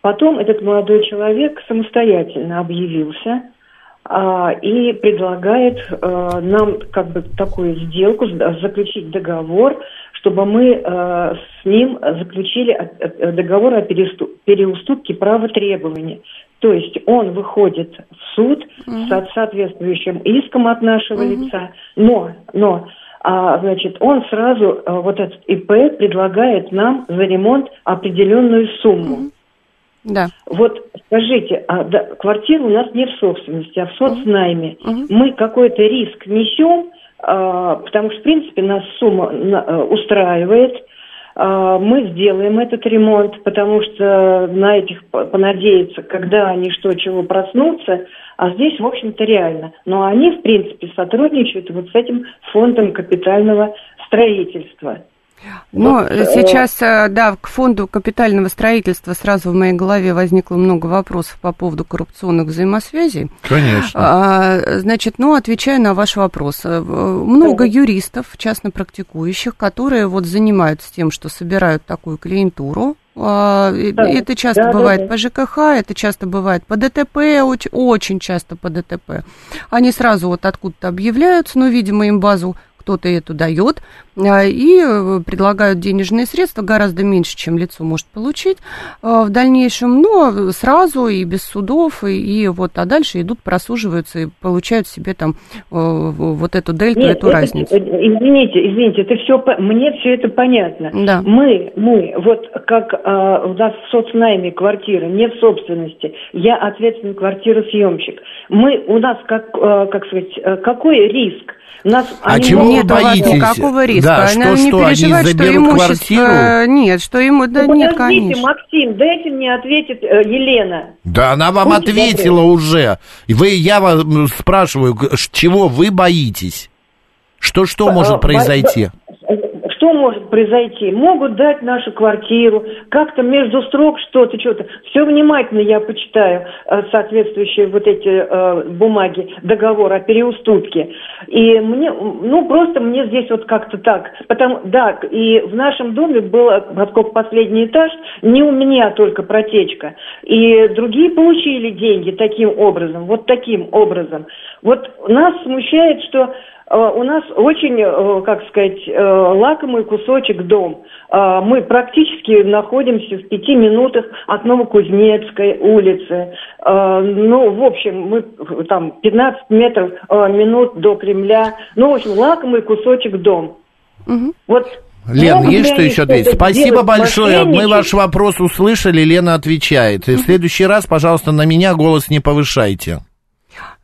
Потом этот молодой человек самостоятельно объявился а, и предлагает э, нам как бы такую сделку, с- заключить договор, чтобы мы э, с ним заключили договор о переуступке права требования. То есть он выходит в суд с со- соответствующим иском от нашего лица, но, но а, значит, он сразу, а, вот этот ИП, предлагает нам за ремонт определенную сумму. Да. Вот скажите, а да, квартира у нас не в собственности, а в соцнайме. Мы какой-то риск несем, а, потому что, в принципе, нас сумма на- а, устраивает. А, мы сделаем этот ремонт, потому что на этих по- понадеяться, когда они что, чего проснутся, а здесь, в общем-то, реально. Но они, в принципе, сотрудничают вот с этим фондом капитального строительства. Ну, Вот, э, сейчас, э, да, к фонду капитального строительства сразу в моей голове возникло много вопросов по поводу коррупционных взаимосвязей. Конечно. А, Значит, ну, отвечая на ваш вопрос, э, много юристов, частно практикующих, которые вот занимаются тем, что собирают такую клиентуру. А, Да, Это часто да, да, бывает да. по ЖКХ, это часто бывает по ДТП, оч- очень часто по ДТП. Они сразу вот откуда-то объявляются, но, видимо, им базу кто-то эту дает, и э, предлагают денежные средства гораздо меньше, чем лицо может получить а, в дальнейшем, но сразу и без судов, и, и вот, а дальше идут, просуживаются и получают себе там э, вот эту дельту, Нет, эту это- разницу. э, Извините, извините, это все, мне все это понятно. Да. Мы, мы, вот как а, у нас в соцнайме квартира, не в собственности, я ответственный квартиросъемщик. Мы, у нас, как, а, как сказать, а, какой риск? Нас, А они чего вы боитесь? никакого риска. Да, Она что, не что, они переживает, что заберут имущество... квартиру? Нет, что ему... Да Ну, нет, подождите, конечно. Максим, дайте мне ответить э, Елена. Да она вам Будьте ответила уже. И вы, я вас спрашиваю, чего вы боитесь? Что, что может произойти? Что может произойти? Могут дать нашу квартиру, как-то между строк что-то, что-то. Все внимательно я почитаю э, соответствующие вот эти э, бумаги, договор о переуступке. И мне, ну, просто мне здесь вот как-то так. Потому, да, и в нашем доме было, поскольку последний этаж, не у меня только протечка. И другие получили деньги таким образом, вот таким образом. Вот нас смущает, что у нас очень, э, как сказать, э, лакомый кусочек дом. Мы практически находимся в пяти минутах от Новокузнецкой улицы. Ну, в общем, мы там 15 метров минут до Кремля. Ну, в общем, лакомый кусочек дом. Угу. Вот Лен, есть что еще ответить? Спасибо большое. Мы ваш вопрос услышали. Лена отвечает. И в следующий раз, пожалуйста, на меня голос не повышайте.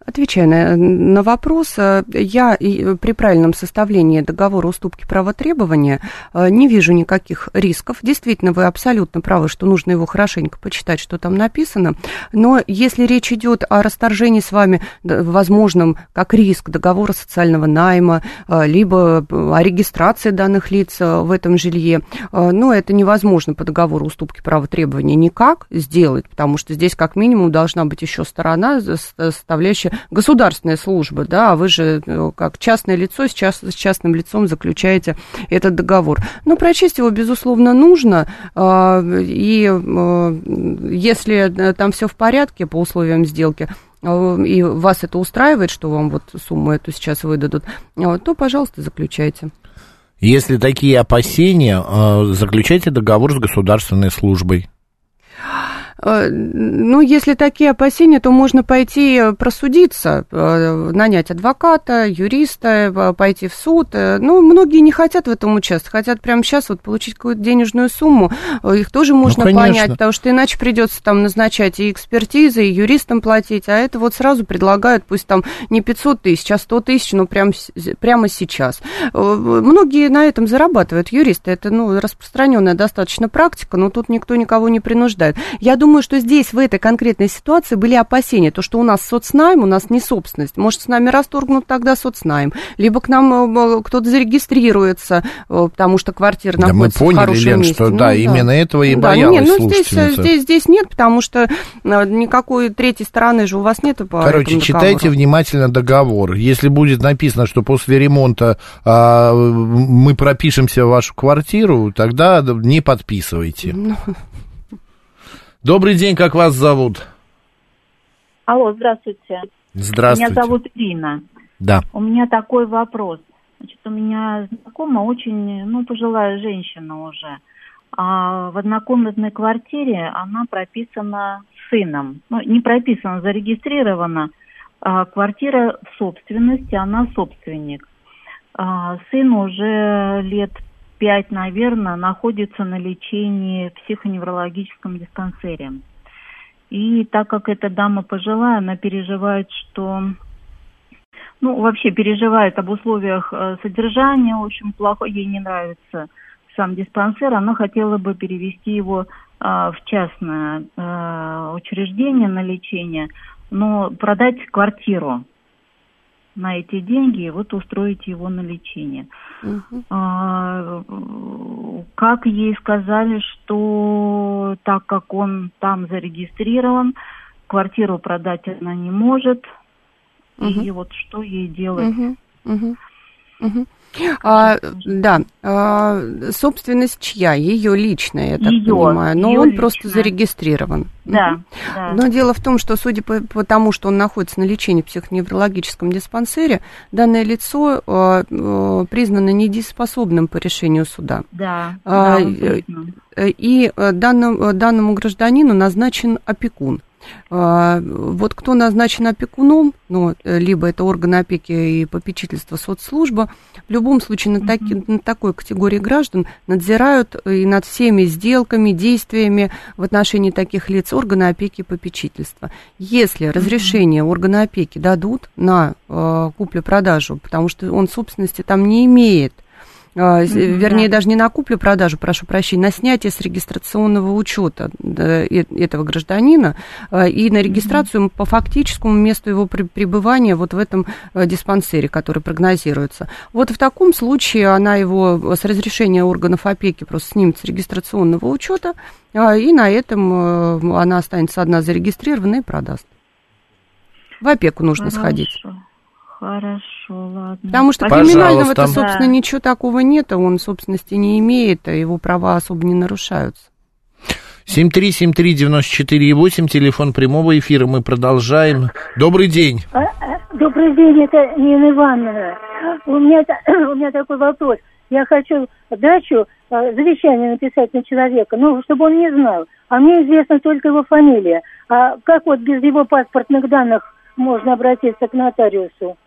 Отвечая на, на вопрос, э, я при правильном составлении договора уступки права требования э, не вижу никаких рисков. Действительно, вы абсолютно правы, что нужно его хорошенько почитать, что там написано. Но если речь идет о расторжении с вами возможном как риск договора социального найма, э, либо о регистрации данных лиц в этом жилье, ну, это невозможно по договору уступки права требования никак сделать, потому что здесь как минимум должна быть еще сторона, составляющая государственная служба, да, а вы же э, как частное лицо с, с частным лицом заключаете этот договор. Но прочесть его, безусловно, нужно, а, и э, если там все в порядке по условиям сделки, э, и вас это устраивает, что вам вот сумму эту сейчас выдадут, то, пожалуйста, заключайте. Если такие опасения, заключайте договор с государственной службой. Э, ну, если такие опасения, то можно пойти просудиться, э, нанять адвоката, юриста, э, пойти в суд. Ну, многие не хотят в этом участвовать, хотят прямо сейчас вот получить какую-то денежную сумму. Их тоже ну, можно ну, понять, потому что иначе придется там назначать и экспертизы, и юристам платить, а это вот сразу предлагают, пусть там не 500 тысяч, а 100 тысяч, но прямо, прямо сейчас. Многие на этом зарабатывают, юристы, это, ну, распространенная достаточно практика, но тут никто никого не принуждает. Я думаю, что здесь, в этой конкретной ситуации, были опасения, то, что у нас соцнайм, у нас не собственность. Может, с нами расторгнут тогда соцнайм, либо к нам э, кто-то зарегистрируется, э, потому что квартира да находится мы поняли, в хорошем Лен, месте. что ну, да, да, именно этого и да, боялась нет, ну, здесь, здесь, здесь нет, потому что э, никакой третьей стороны же у вас нет. По Короче, читайте внимательно договор. Если будет написано, что после ремонта а, мы пропишемся в вашу квартиру, тогда не подписывайте. Ну, Добрый день, как вас зовут? Алло, здравствуйте. Здравствуйте. Меня зовут Ирина. Да. У меня такой вопрос. Значит, у меня знакомая очень, ну, пожилая женщина уже. А в однокомнатной квартире она прописана сыном. Ну, не прописана, зарегистрирована. А квартира в собственности, она собственник. А сын уже лет пять, наверное, находится на лечении в психоневрологическом диспансере. И так как эта дама пожилая, она переживает, что ну, вообще переживает об условиях э, содержания, общем, плохо, ей не нравится сам диспансер, она хотела бы перевести его э, в частное э, учреждение на лечение, но продать квартиру на эти деньги и вот устроить его на лечение. Угу. А, как ей сказали, что так как он там зарегистрирован, квартиру продать она не может, угу. и вот что ей делать? Угу. Угу. Угу. А, да, а, собственность чья? Ее личная, я так ее, понимаю. Но он личная. просто зарегистрирован. Да, да. Но дело в том, что, судя по, по тому, что он находится на лечении в психоневрологическом диспансере, данное лицо а, а, признано недееспособным по решению суда. Да, а, да и данному, данному гражданину назначен опекун. А, вот кто назначен опекуном, ну, либо это органы опеки и попечительства соцслужба, в любом случае на, таки, на такой категории граждан надзирают и над всеми сделками, действиями в отношении таких лиц органы опеки и попечительства. Если разрешение органы опеки дадут на э, куплю-продажу, потому что он собственности там не имеет, а, вернее, даже не на куплю-продажу, прошу прощения, на снятие с регистрационного учета этого гражданина а, и на регистрацию по фактическому месту его пребывания вот в этом а, диспансере, который прогнозируется. Вот в таком случае она его с разрешения органов опеки просто снимет с регистрационного учета, и на этом она останется одна зарегистрирована и продаст. В опеку нужно Хорошо. сходить. Хорошо, ладно. Потому что криминального-то, собственно, да. ничего такого нет, а он собственности не имеет, а его права особо не нарушаются. 7373948, телефон прямого эфира, мы продолжаем. Добрый день. А, а, добрый день, это Нина Ивановна. У меня, [CLEARS THROAT] у меня такой вопрос. Я хочу дачу, а, завещание написать на человека, ну, чтобы он не знал. А мне известна только его фамилия. А как вот без его паспортных данных можно обратиться к нотариусу?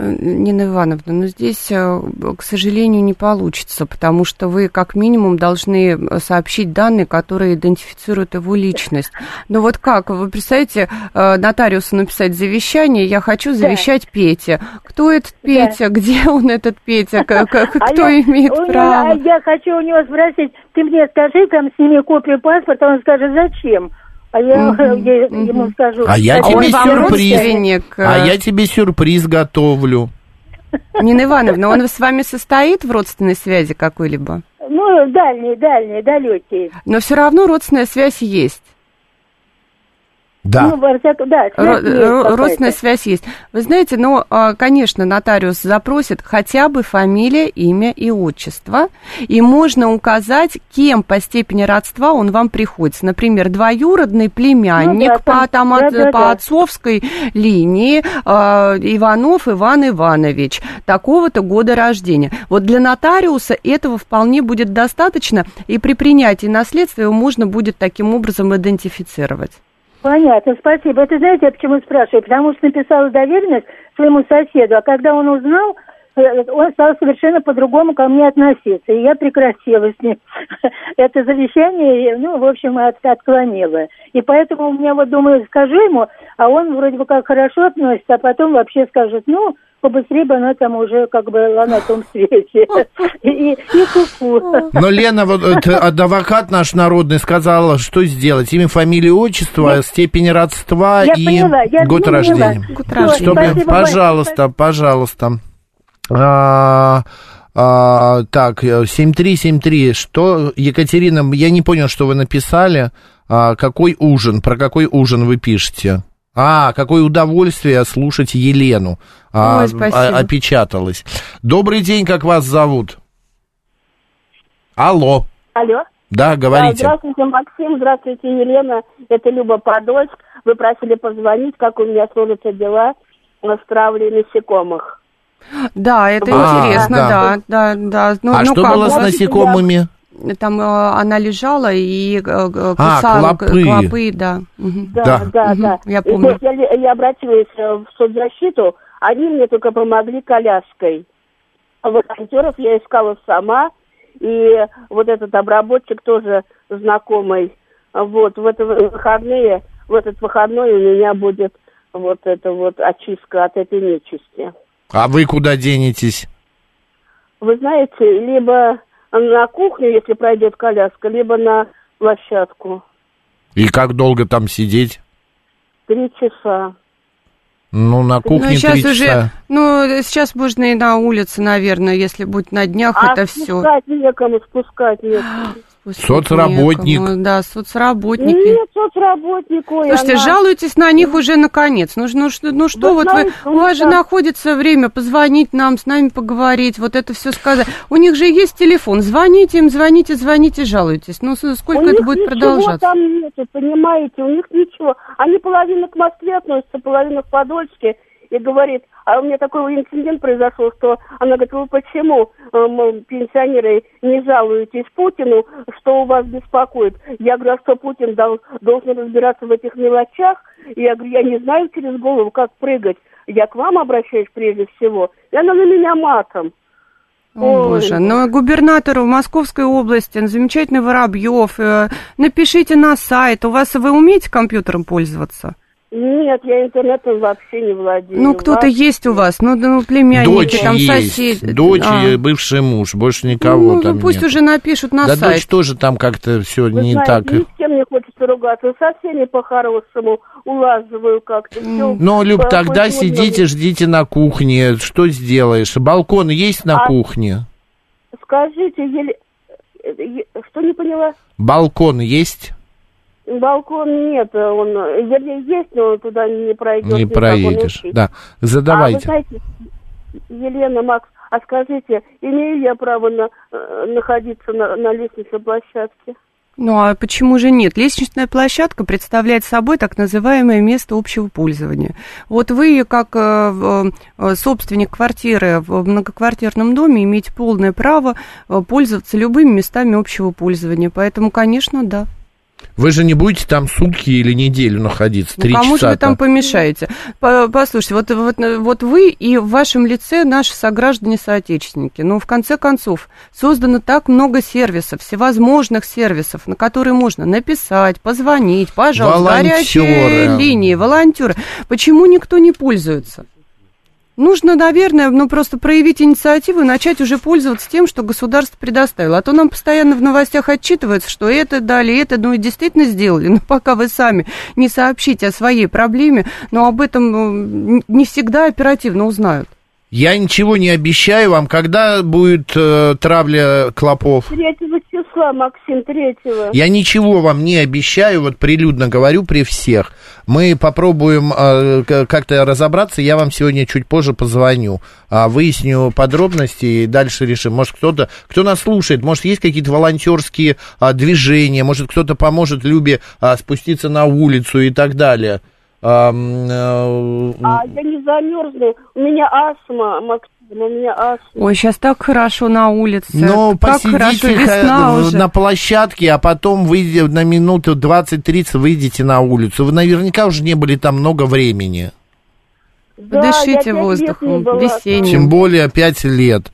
Э, Нина Ивановна, но здесь, э, к сожалению, не получится, потому что вы как минимум должны э, сообщить данные, которые идентифицируют его личность. Но вот как, вы представляете, нотариусу написать завещание, я хочу завещать да. Пете. Кто этот Петя, да. где он этот Петя, [LAUGHS] кто а имеет я, право? Я хочу у него спросить, ты мне скажи, там, сними копию паспорта, он скажет, зачем? А я, угу, угу. [LAUGHS] ему скажу. А я тебе сюрприз. А я тебе сюрприз готовлю. [LAUGHS] Нина Ивановна, он с вами состоит в родственной связи какой-либо? Ну, дальний, дальний, далекий. Но все равно родственная связь есть. Да. Ну, да связь родственная связь есть. Вы знаете, ну, а, конечно, нотариус запросит хотя бы фамилия, имя и отчество, и можно указать, кем по степени родства он вам приходится. Например, двоюродный племянник ну, да, по, там, да, от, да, по да. отцовской линии э, Иванов Иван Иванович, такого-то года рождения. Вот для нотариуса этого вполне будет достаточно, и при принятии наследства его можно будет таким образом идентифицировать. Понятно, спасибо. Это знаете, я почему спрашиваю? Потому что написала доверенность своему соседу, а когда он узнал, он стал совершенно по-другому ко мне относиться. И я прекратила с ним [LAUGHS] это завещание, ну, в общем, от, отклонила. И поэтому у меня вот думаю, скажу ему, а он вроде бы как хорошо относится, а потом вообще скажет, ну, побыстрее бы она там уже как бы на том свете. [LAUGHS] И, и куку. Но Лена, вот адвокат наш народный сказала, что сделать? Имя, фамилия, отчество, степень родства я и поняла, я год поняла. рождения. Год рождения. Чтобы, Спасибо, пожалуйста, пожалуйста. А, а, так, 7373, что, Екатерина, я не понял, что вы написали. А, какой ужин, про какой ужин вы пишете? А, какое удовольствие слушать Елену. А, Ой, а, опечаталась. Добрый день, как вас зовут? Алло. Алло. Да, говорите. Здравствуйте, Максим, здравствуйте, Елена. Это Люба Подольск. Вы просили позвонить, как у меня сложатся дела с травлей насекомых. Да, это а, интересно, да, да, да. да. Ну, а ну что как? было с насекомыми? там э, она лежала и э, кусала а, клопы. клопы, да. Да, да, да. Угу, да. Я помню. И, я, я обратилась в соцзащиту, они мне только помогли коляской. Волонтеров я искала сама, и вот этот обработчик тоже знакомый. Вот, в это выходные, в этот выходной у меня будет вот эта вот очистка от этой нечисти. А вы куда денетесь? Вы знаете, либо на кухню, если пройдет коляска, либо на площадку. И как долго там сидеть? Три часа. Ну, на кухне ну, сейчас уже, часа. Ну, сейчас можно и на улице, наверное, если будет на днях, а это все. спускать некому, спускать некому. [GASPS] Соцработник. Некому, да, соцработники. Нет, соцработнику. Слушайте, она... жалуйтесь на них уже наконец. Ну, ну, что, ну что вот вы, у вас же находится время позвонить нам, с нами поговорить, вот это все сказать. У них же есть телефон, звоните им, звоните, звоните, жалуйтесь. Ну, сколько у это будет продолжаться? там нету, понимаете, у них ничего. Они половину к Москве относятся, половину к Подольске и говорит, а у меня такой инцидент произошел, что она говорит, вы почему, э, пенсионеры, не жалуетесь Путину, что у вас беспокоит? Я говорю, а что Путин дал, должен разбираться в этих мелочах? И я говорю, я не знаю через голову, как прыгать. Я к вам обращаюсь прежде всего. И она на меня матом. О, Ой. боже, но губернатору Московской области, замечательный Воробьев, э, напишите на сайт. У вас вы умеете компьютером пользоваться? Нет, я интернетом вообще не владею. Ну, кто-то есть у вас, ну, ну племянники, Дочь там есть, соседи. дочь А. и бывший муж, больше никого Ну, там ну, пусть нет. уже напишут на да сайт. дочь тоже там как-то все Вы не знаете, так. ни с кем не хочется ругаться, со всеми по-хорошему улаживаю как-то. Всё Ну, Люб, по- тогда сидите, ждите на кухне. Что сделаешь? Балкон есть на А- кухне? Скажите, еле... э, что не поняла? Балкон есть? Балкон нет, он, вернее, есть, но туда не пройдет. Не проедешь. Да, задавайте. А вы знаете, Елена, Макс, а скажите, имею я право на, э, находиться на, на лестничной площадке? Ну а почему же нет? Лестничная площадка представляет собой так называемое место общего пользования. Вот вы, как э, э, собственник квартиры в многоквартирном доме, имеете полное право пользоваться любыми местами общего пользования. Поэтому, конечно, да. Вы же не будете там сутки или неделю находиться, Ну, три кому же вы там помешаете? По- Послушайте, вот, вот, вот вы и в вашем лице наши сограждане-соотечественники. Но в конце концов создано так много сервисов, всевозможных сервисов, на которые можно написать, позвонить, пожалуйста, горячие линии, волонтеры. Почему никто не пользуется? Нужно, наверное, ну просто проявить инициативу и начать уже пользоваться тем, что государство предоставило. А то нам постоянно в новостях отчитывается, что это дали, это, ну и действительно сделали. Но пока вы сами не сообщите о своей проблеме, но об этом ну, не всегда оперативно узнают. Я ничего не обещаю вам, когда будет э, травля клопов. Третьего числа, Максим, третьего. Я ничего вам не обещаю, вот прилюдно говорю при всех. Мы попробуем э, как-то разобраться, я вам сегодня чуть позже позвоню, а, выясню подробности и дальше решим. Может, кто-то, кто нас слушает, может, есть какие-то волонтерские а, движения, может, кто-то поможет Любе а, спуститься на улицу и так далее. А, э, А я не замерзну. У меня астма, Максим, у меня астма. Ой, сейчас так хорошо на улице. Ну, как хорошо, посидите весна уже. на площадке, а потом выйдете на минуту 20-30, выйдете на улицу. Вы наверняка уже не были там много времени. Да, Дышите воздухом, весенним. Тем более 5 лет.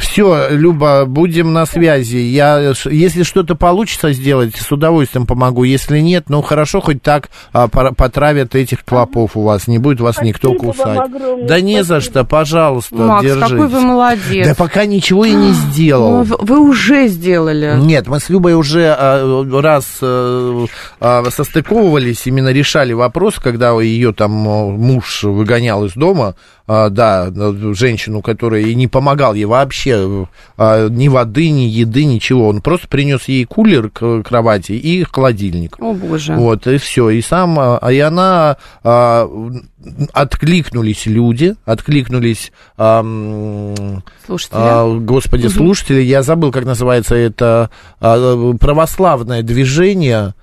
Все, Люба, будем на связи. Я, если что-то получится сделать, с удовольствием помогу. Если нет, ну хорошо, хоть так а, потравят этих клопов у вас. Не будет вас никто Спасибо вам кусать. огромное, Да не за спасибо. что, пожалуйста, Макс, держитесь. какой вы молодец. Да пока ничего и не сделал. Ну, в- вы уже сделали. Нет, мы с Любой уже а, раз а, а, состыковывались, именно решали вопрос, когда ее там а, муж выгонял из дома, а, да, а, женщину, которая и не помогал ей вообще а, ни воды, ни еды, ничего. Он просто принес ей кулер к кровати и холодильник. О, боже. Вот, и все. И сам, а, и она откликнулись люди, откликнулись, а, м, Слушайте, а, господи, Мгм. слушатели, я забыл, как называется это православное движение.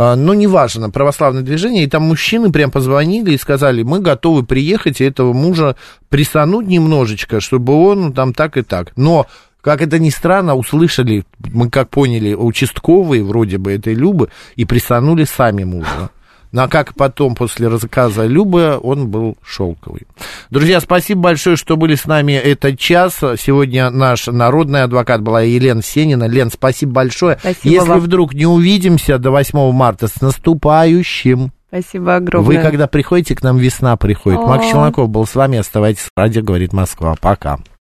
Ну, неважно, православное движение, и там мужчины прям позвонили и сказали, мы готовы приехать и этого мужа присануть немножечко, чтобы он там так и так. Но, как это ни странно, услышали, мы как поняли, участковые вроде бы этой Любы, и присанули сами мужа. Ну, а как потом, после рассказа Любы, он был шелковый. Друзья, спасибо большое, что были с нами этот час. Сегодня наш народный адвокат была Елена Сенина. Лен, спасибо большое. Спасибо Если вам. вдруг не увидимся до 8 марта, с наступающим. Спасибо огромное. Вы, когда приходите, к нам весна приходит. О. Макс Челноков был с вами. Оставайтесь. Радио говорит Москва. Пока.